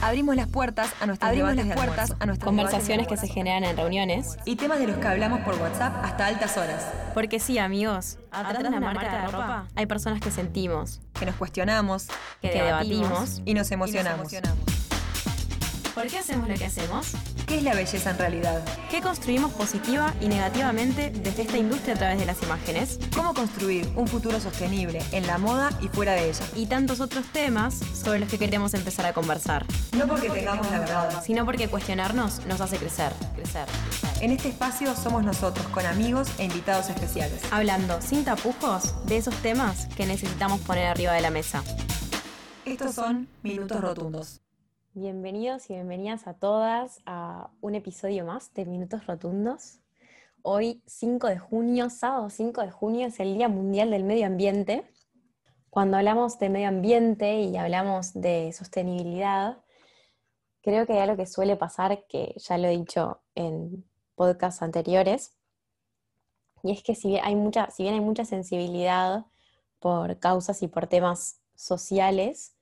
Abrimos las puertas a nuestras Abrimos debates las de puertas almuerzo a nuestras Conversaciones que se generan en reuniones. y temas de los que hablamos por WhatsApp hasta altas horas, Porque sí, amigos, atrás de una marca de ropa hay personas que sentimos, que nos cuestionamos que debatimos. y nos emocionamos. ¿Por qué hacemos lo que hacemos? ¿Qué es la belleza en realidad? ¿Qué construimos positiva y negativamente desde esta industria a través de las imágenes? ¿Cómo construir un futuro sostenible en la moda y fuera de ella? Y tantos otros temas sobre los que queremos empezar a conversar. No porque tengamos la verdad. Sino porque cuestionarnos nos hace crecer, crecer. En este espacio somos nosotros con amigos e invitados especiales. Hablando sin tapujos de esos temas que necesitamos poner arriba de la mesa. Estos son Minutos Rotundos. Bienvenidos y bienvenidas a todas a un episodio más de Minutos Rotundos. Hoy, 5 de junio, sábado 5 de junio, es el Día Mundial del Medio Ambiente. Cuando hablamos de medio ambiente y hablamos de sostenibilidad, creo que hay algo que suele pasar, que ya lo he dicho en podcasts anteriores, y es que si hay mucha, si bien hay mucha sensibilidad por causas y por temas sociales,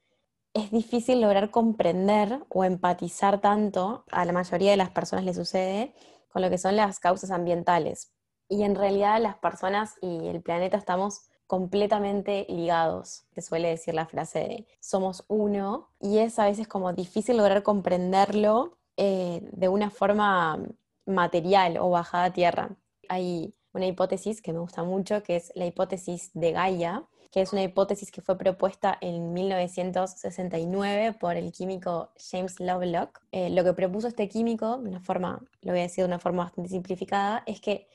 es difícil lograr comprender o empatizar tanto, a la mayoría de las personas le sucede, con lo que son las causas ambientales. Y en realidad las personas y el planeta estamos completamente ligados. Se suele decir la frase de somos uno y es a veces como difícil lograr comprenderlo eh, de una forma material o bajada a tierra. Hay una hipótesis que me gusta mucho, que es la hipótesis de Gaia, que es una hipótesis que fue propuesta en 1969 por el químico James Lovelock. Eh, lo que propuso este químico, una forma, lo voy a decir de una forma bastante simplificada, es que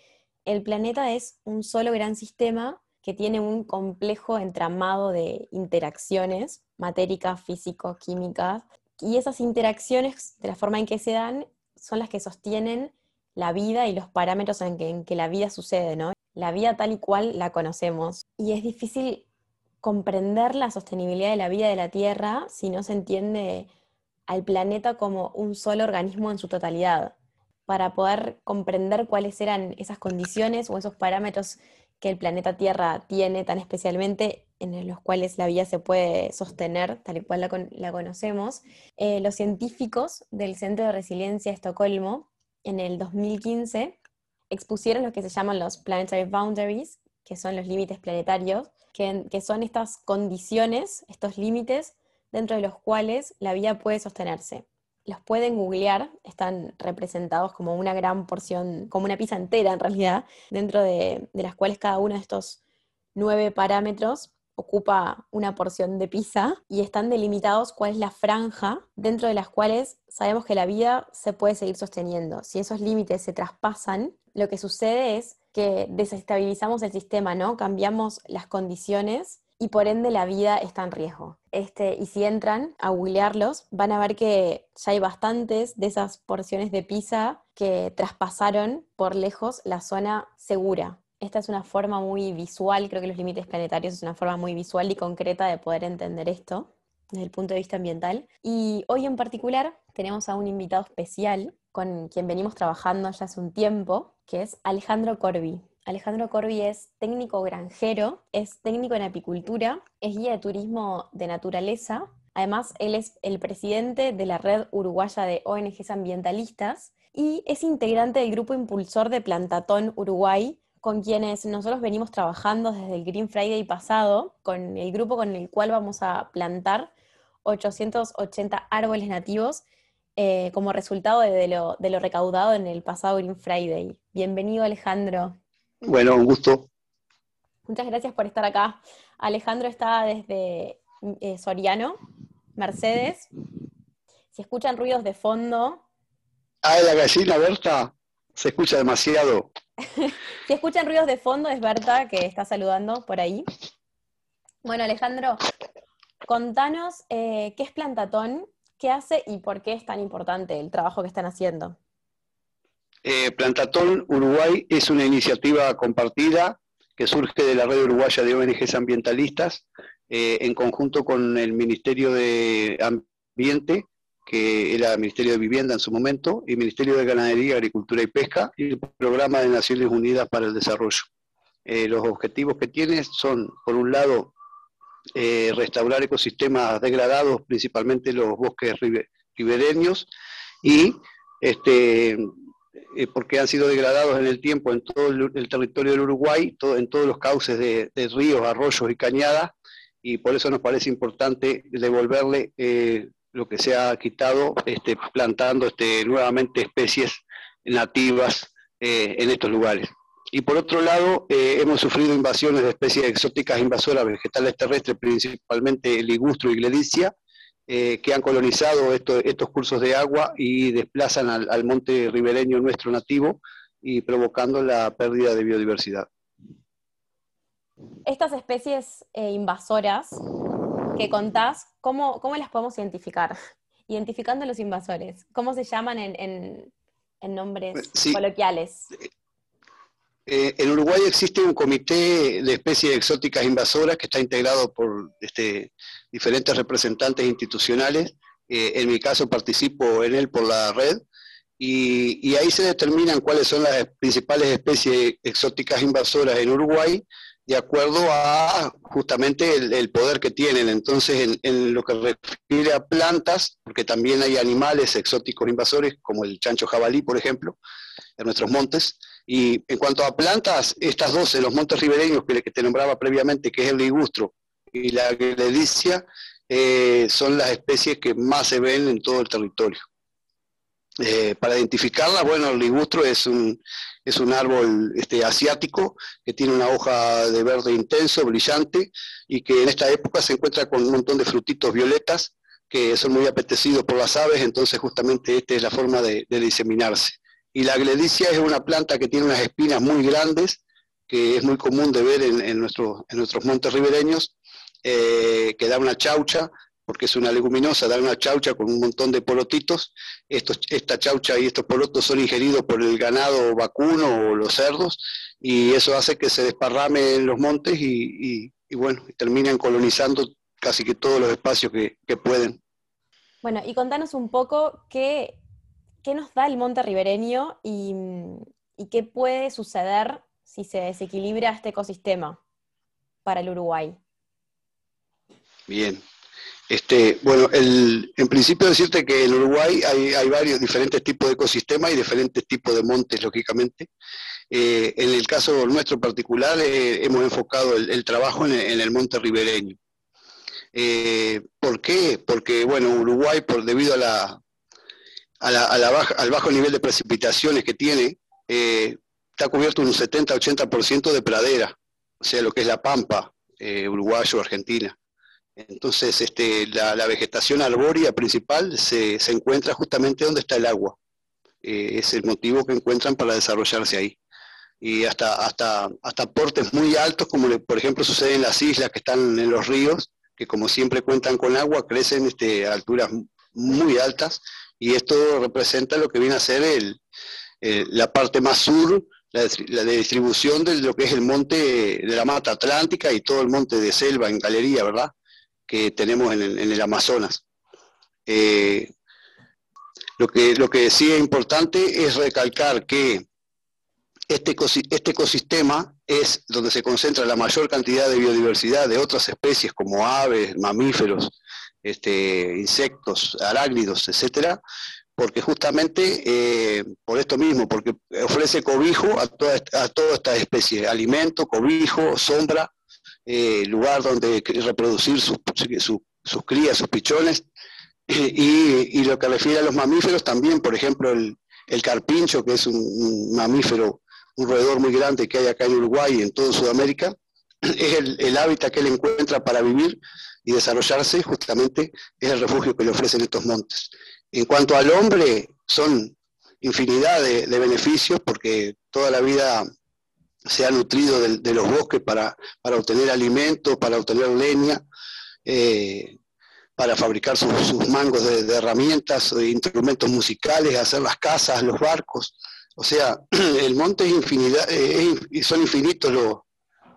el planeta es un solo gran sistema que tiene un complejo entramado de interacciones matéricas, físico, químicas, y esas interacciones, de la forma en que se dan, son las que sostienen la vida y los parámetros en que, en que la vida sucede, ¿no? La vida tal y cual la conocemos. Y es difícil comprender la sostenibilidad de la vida de la Tierra si no se entiende al planeta como un solo organismo en su totalidad. Para poder comprender cuáles eran esas condiciones o esos parámetros que el planeta Tierra tiene tan especialmente en los cuales la vida se puede sostener tal y cual la, con- la conocemos, eh, los científicos del Centro de Resiliencia de Estocolmo en el 2015 expusieron lo que se llaman los planetary boundaries, que son los límites planetarios, que, son estas condiciones, estos límites dentro de los cuales la vida puede sostenerse. Los pueden googlear, están representados como una gran porción, como una pizza entera en realidad, dentro de, de las cuales cada uno de estos nueve parámetros ocupa una porción de pizza y están delimitados cuál es la franja dentro de las cuales sabemos que la vida se puede seguir sosteniendo. Si esos límites se traspasan, lo que sucede es que desestabilizamos el sistema, ¿no? Cambiamos las condiciones y por ende la vida está en riesgo. Este, y si entran a googlearlos, van a ver que ya hay bastantes de esas porciones de pizza que traspasaron por lejos la zona segura. Esta es una forma muy visual, creo que los límites planetarios es una forma muy visual y concreta de poder entender esto desde el punto de vista ambiental. Y hoy en particular tenemos a un invitado especial con quien venimos trabajando ya hace un tiempo, es Alejandro Corbi. Alejandro Corbi es técnico granjero, es técnico en apicultura, es guía de turismo de naturaleza. Además, él es el presidente de la red uruguaya de ONGs ambientalistas y es integrante del grupo impulsor de Plantatón Uruguay, con quienes nosotros venimos trabajando desde el Green Friday pasado, con el grupo con el cual vamos a plantar 880 árboles nativos eh, como resultado de, de lo, de lo recaudado en el pasado Green Friday. Bienvenido Alejandro. Bueno, un gusto. Muchas gracias por estar acá. Alejandro está desde eh, Soriano, Mercedes. Si escuchan ruidos de fondo, Ah, la gallina, Berta, se escucha demasiado. si escuchan ruidos de fondo es Berta que está saludando por ahí. Bueno, Alejandro, contanos eh, qué es Plantatón, qué hace y por qué es tan importante el trabajo que están haciendo. Eh, Plantatón Uruguay es una iniciativa compartida que surge de la red uruguaya de ONGs ambientalistas eh, en conjunto con el Ministerio de Ambiente, que era Ministerio de Vivienda en su momento, y Ministerio de Ganadería, Agricultura y Pesca, y el Programa de Naciones Unidas para el Desarrollo. Eh, los objetivos que tiene son, por un lado, eh, restaurar ecosistemas degradados, principalmente los bosques ribe- ribereños y este, eh, porque han sido degradados en el tiempo en todo el, territorio del Uruguay, en todos los cauces de, ríos, arroyos y cañadas, y por eso nos parece importante devolverle eh, lo que se ha quitado, este, plantando este, nuevamente especies nativas eh, en estos lugares. Y por otro lado, hemos sufrido invasiones de especies exóticas invasoras vegetales terrestres, principalmente ligustro y gledicia, eh, que han colonizado estos cursos de agua y desplazan al, monte ribereño nuestro nativo y provocando la pérdida de biodiversidad. Estas especies eh, invasoras que contás, ¿cómo, ¿cómo, las podemos identificar? Identificando los invasores, ¿cómo se llaman en, nombres coloquiales? Eh, en Uruguay existe un comité de especies exóticas invasoras que está integrado por este, diferentes representantes institucionales. Eh, en mi caso participo en él por la red y, ahí se determinan cuáles son las principales especies exóticas invasoras en Uruguay de acuerdo a justamente el, poder que tienen. Entonces, en, lo que refiere a plantas, porque también hay animales exóticos invasores, como el chancho jabalí, por ejemplo, en nuestros montes, y en cuanto a plantas, estas dos, los montes ribereños que, te nombraba previamente, que es el ligustro y la gledicia, eh, son las especies que más se ven en todo el territorio. Eh, para identificarlas, bueno, el ligustro es un, es un árbol este, asiático que tiene una hoja de verde intenso, brillante, y que en esta época se encuentra con un montón de frutitos violetas que son muy apetecidos por las aves, entonces justamente esta es la forma de diseminarse. Y la gledicia es una planta que tiene unas espinas muy grandes, que es muy común de ver en, nuestros montes ribereños, eh, que da una chaucha, porque es una leguminosa, da una chaucha con un montón de polotitos. esta chaucha y estos polotos son ingeridos por el ganado vacuno o los cerdos, y eso hace que se desparrame en los montes y, bueno, terminen colonizando casi que todos los espacios que, que pueden. Bueno, y contanos un poco qué ¿qué nos da el monte ribereño y, qué puede suceder si se desequilibra este ecosistema para el Uruguay? Bien. Este, bueno, en principio decirte que en Uruguay hay, varios diferentes tipos de ecosistemas y diferentes tipos de montes, lógicamente. Eh, en el caso nuestro particular, eh, hemos enfocado el, trabajo en el, monte ribereño. Eh, ¿Por qué? Porque, bueno, Uruguay, por, debido a la, al bajo nivel de precipitaciones que tiene, eh, está cubierto un 70-80% de pradera, o sea, lo que es la pampa eh, uruguayo, argentina. Entonces, este, la, vegetación arbórea principal se, encuentra justamente donde está el agua. Eh, es el motivo que encuentran para desarrollarse ahí. Y hasta, hasta, hasta portes muy altos, como por ejemplo sucede en las islas que están en los ríos, que como siempre cuentan con agua, crecen este, a alturas muy altas y esto representa lo que viene a ser el, la parte más sur, la, distribución de lo que es el monte de la mata atlántica y todo el monte de selva en galería, ¿verdad? Que tenemos en el, Amazonas. Eh, lo, que, lo que sí es importante es recalcar que este, este ecosistema es donde se concentra la mayor cantidad de biodiversidad de otras especies como aves, mamíferos, este, insectos, arácnidos, etcétera, porque justamente eh, por esto mismo, porque ofrece cobijo a toda, a toda esta especie, alimento, cobijo, sombra, eh, lugar donde reproducir sus, sus crías, sus pichones, y, lo que refiere a los mamíferos también, por ejemplo, el, carpincho, que es un, mamífero, un roedor muy grande que hay acá en Uruguay y en toda Sudamérica, es el, hábitat que él encuentra para vivir y desarrollarse, justamente es el refugio que le ofrecen estos montes. En cuanto al hombre, son infinidad de, beneficios porque toda la vida se ha nutrido de, los bosques para, para, obtener alimentos, para obtener leña, eh, para fabricar sus, mangos de, herramientas, de instrumentos musicales, hacer las casas, los barcos. O sea, el monte es infinidad, eh, son infinitos los,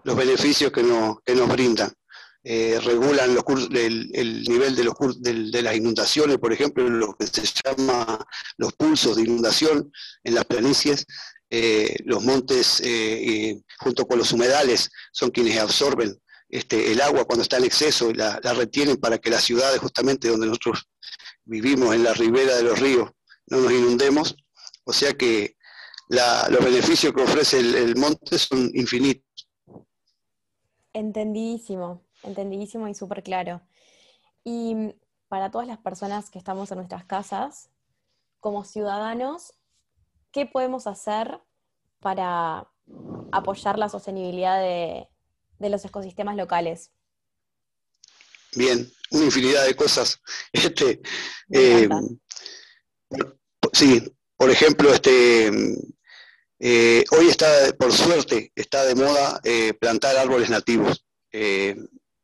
los beneficios que, que nos brindan. Eh, regulan los el, nivel de, los, de, las inundaciones, por ejemplo, lo que se llama los pulsos de inundación en las planicies. Eh, los montes, eh, junto con los humedales, son quienes absorben este, el agua cuando está en exceso y la, retienen para que las ciudades, justamente donde nosotros vivimos en la ribera de los ríos, no nos inundemos, o sea que los beneficios que ofrece el, monte son infinitos. Entendidísimo, entendidísimo y súper claro. Y para todas las personas que estamos en nuestras casas, como ciudadanos, ¿qué podemos hacer para apoyar la sostenibilidad de, los ecosistemas locales? Bien, una infinidad de cosas. Este, eh, sí, por ejemplo, este, eh, hoy está, por suerte, está de moda eh, plantar árboles nativos.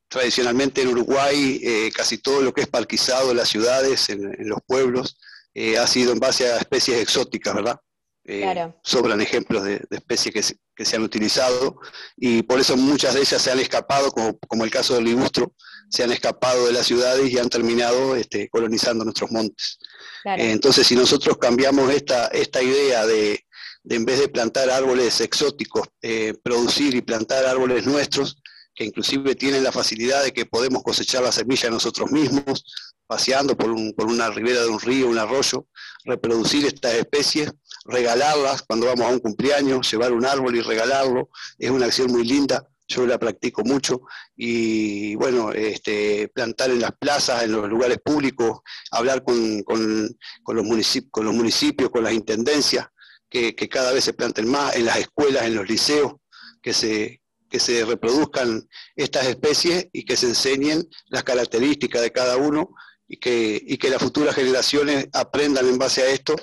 tradicionalmente en Uruguay, casi todo lo que es parquizado en las ciudades, en los pueblos, ha sido en base a especies exóticas, ¿verdad? Eh, sobran ejemplos de, especies que se, han utilizado y por eso muchas de ellas se han escapado, como, el caso del ligustro, se han escapado de las ciudades y han terminado este, colonizando nuestros montes. Eh, entonces, si nosotros cambiamos esta, esta idea de, en vez de plantar árboles exóticos, eh, producir y plantar árboles nuestros, que inclusive tienen la facilidad de que podemos cosechar la semilla nosotros mismos, paseando por, por una ribera de un río, un arroyo, reproducir estas especies, regalarlas cuando vamos a un cumpleaños, llevar un árbol y regalarlo, es una acción muy linda, yo la practico mucho, y bueno, este, plantar en las plazas, en los lugares públicos, hablar con, los, municipios, con los municipios, con las intendencias, que, cada vez se planten más, en las escuelas, en los liceos, que se, que se reproduzcan estas especies y que se enseñen las características de cada uno y que, y que las futuras generaciones aprendan en base a esto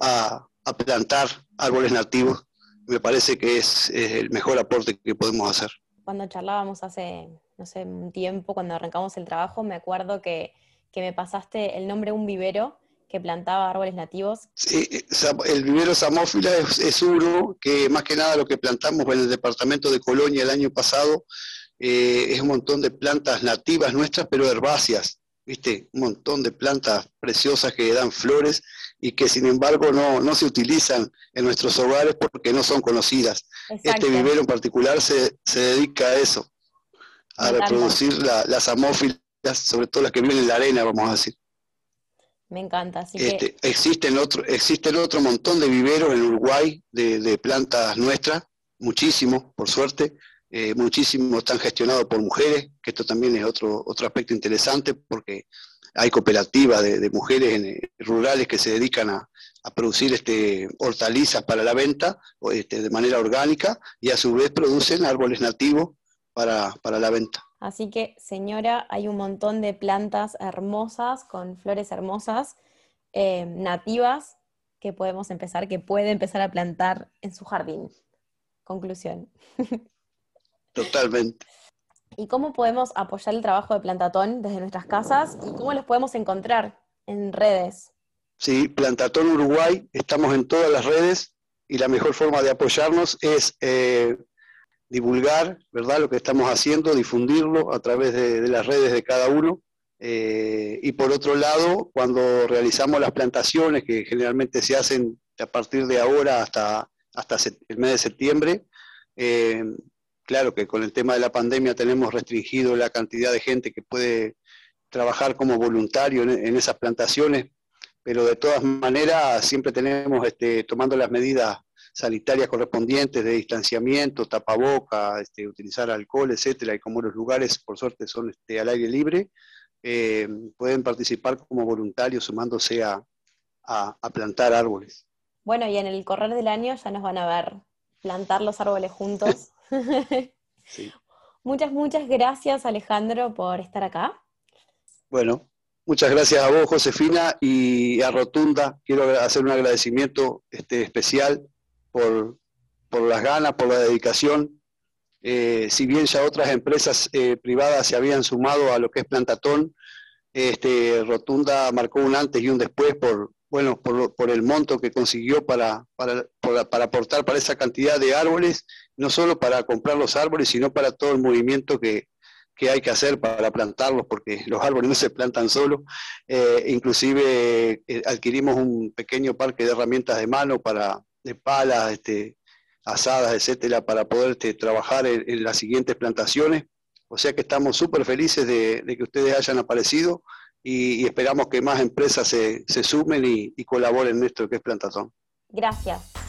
a, plantar árboles nativos. Me parece que es, el mejor aporte que podemos hacer. Cuando charlábamos hace, no sé, un tiempo, cuando arrancamos el trabajo, me acuerdo que, que me pasaste el nombre de un vivero que plantaba árboles nativos. Sí, el vivero Samófila es, es, uno que más que nada lo que plantamos en el departamento de Colonia el año pasado eh, es un montón de plantas nativas nuestras, pero herbáceas. ¿viste? Un montón de plantas preciosas que dan flores y que sin embargo no, se utilizan en nuestros hogares porque no son conocidas. Este vivero en particular se, dedica a eso, a reproducir las amófilas, sobre todo las que viven en la arena, vamos a decir. Me encanta. Así este, existen, otro, existen otro montón de viveros en Uruguay de, plantas nuestras, muchísimos, por suerte, eh, muchísimos están gestionados por mujeres, que esto también es otro, otro aspecto interesante porque hay cooperativas de, mujeres eh, rurales que se dedican a, producir este, hortalizas para la venta este, de manera orgánica y a su vez producen árboles nativos para, la venta. Así que, señora, hay un montón de plantas hermosas, con flores hermosas, eh, nativas, que podemos empezar, que puede empezar a plantar en su jardín. Conclusión. Totalmente. ¿Y cómo podemos apoyar el trabajo de Plantatón desde nuestras casas y cómo los podemos encontrar en redes? Sí, Plantatón Uruguay, estamos en todas las redes y la mejor forma de apoyarnos es eh, divulgar, ¿verdad? Lo que estamos haciendo, difundirlo a través de, las redes de cada uno. Eh, y por otro lado, cuando realizamos las plantaciones, que generalmente se hacen a partir de ahora hasta, hasta el mes de septiembre, eh, Claro que con el tema de la pandemia tenemos restringido la cantidad de gente que puede trabajar como voluntario en, esas plantaciones, pero de todas maneras siempre tenemos este, tomando las medidas sanitarias correspondientes de distanciamiento, tapaboca, este, utilizar alcohol, etcétera, y como los lugares por suerte son este, al aire libre, eh, pueden participar como voluntarios sumándose a, a plantar árboles. Bueno, y en el correr del año ya nos van a ver plantar los árboles juntos. Muchas, muchas gracias Alejandro por estar acá. Bueno, muchas gracias a vos Josefina y a Rotunda. Quiero hacer un agradecimiento este, especial por, las ganas, por la dedicación. Eh, si bien ya otras empresas eh, privadas se habían sumado a lo que es Plantatón, este, Rotunda marcó un antes y un después por, bueno, por, el monto que consiguió para, para, para, aportar para esa cantidad de árboles, no solo para comprar los árboles, sino para todo el movimiento que, hay que hacer para plantarlos, porque los árboles no se plantan solos. Eh, inclusive eh, adquirimos un pequeño parque de herramientas de mano para de palas, este, asadas, etcétera, para poder este, trabajar en, las siguientes plantaciones. O sea que estamos súper felices de, que ustedes hayan aparecido y, esperamos que más empresas se, sumen y, y colaboren en esto que es Plantatón. Gracias.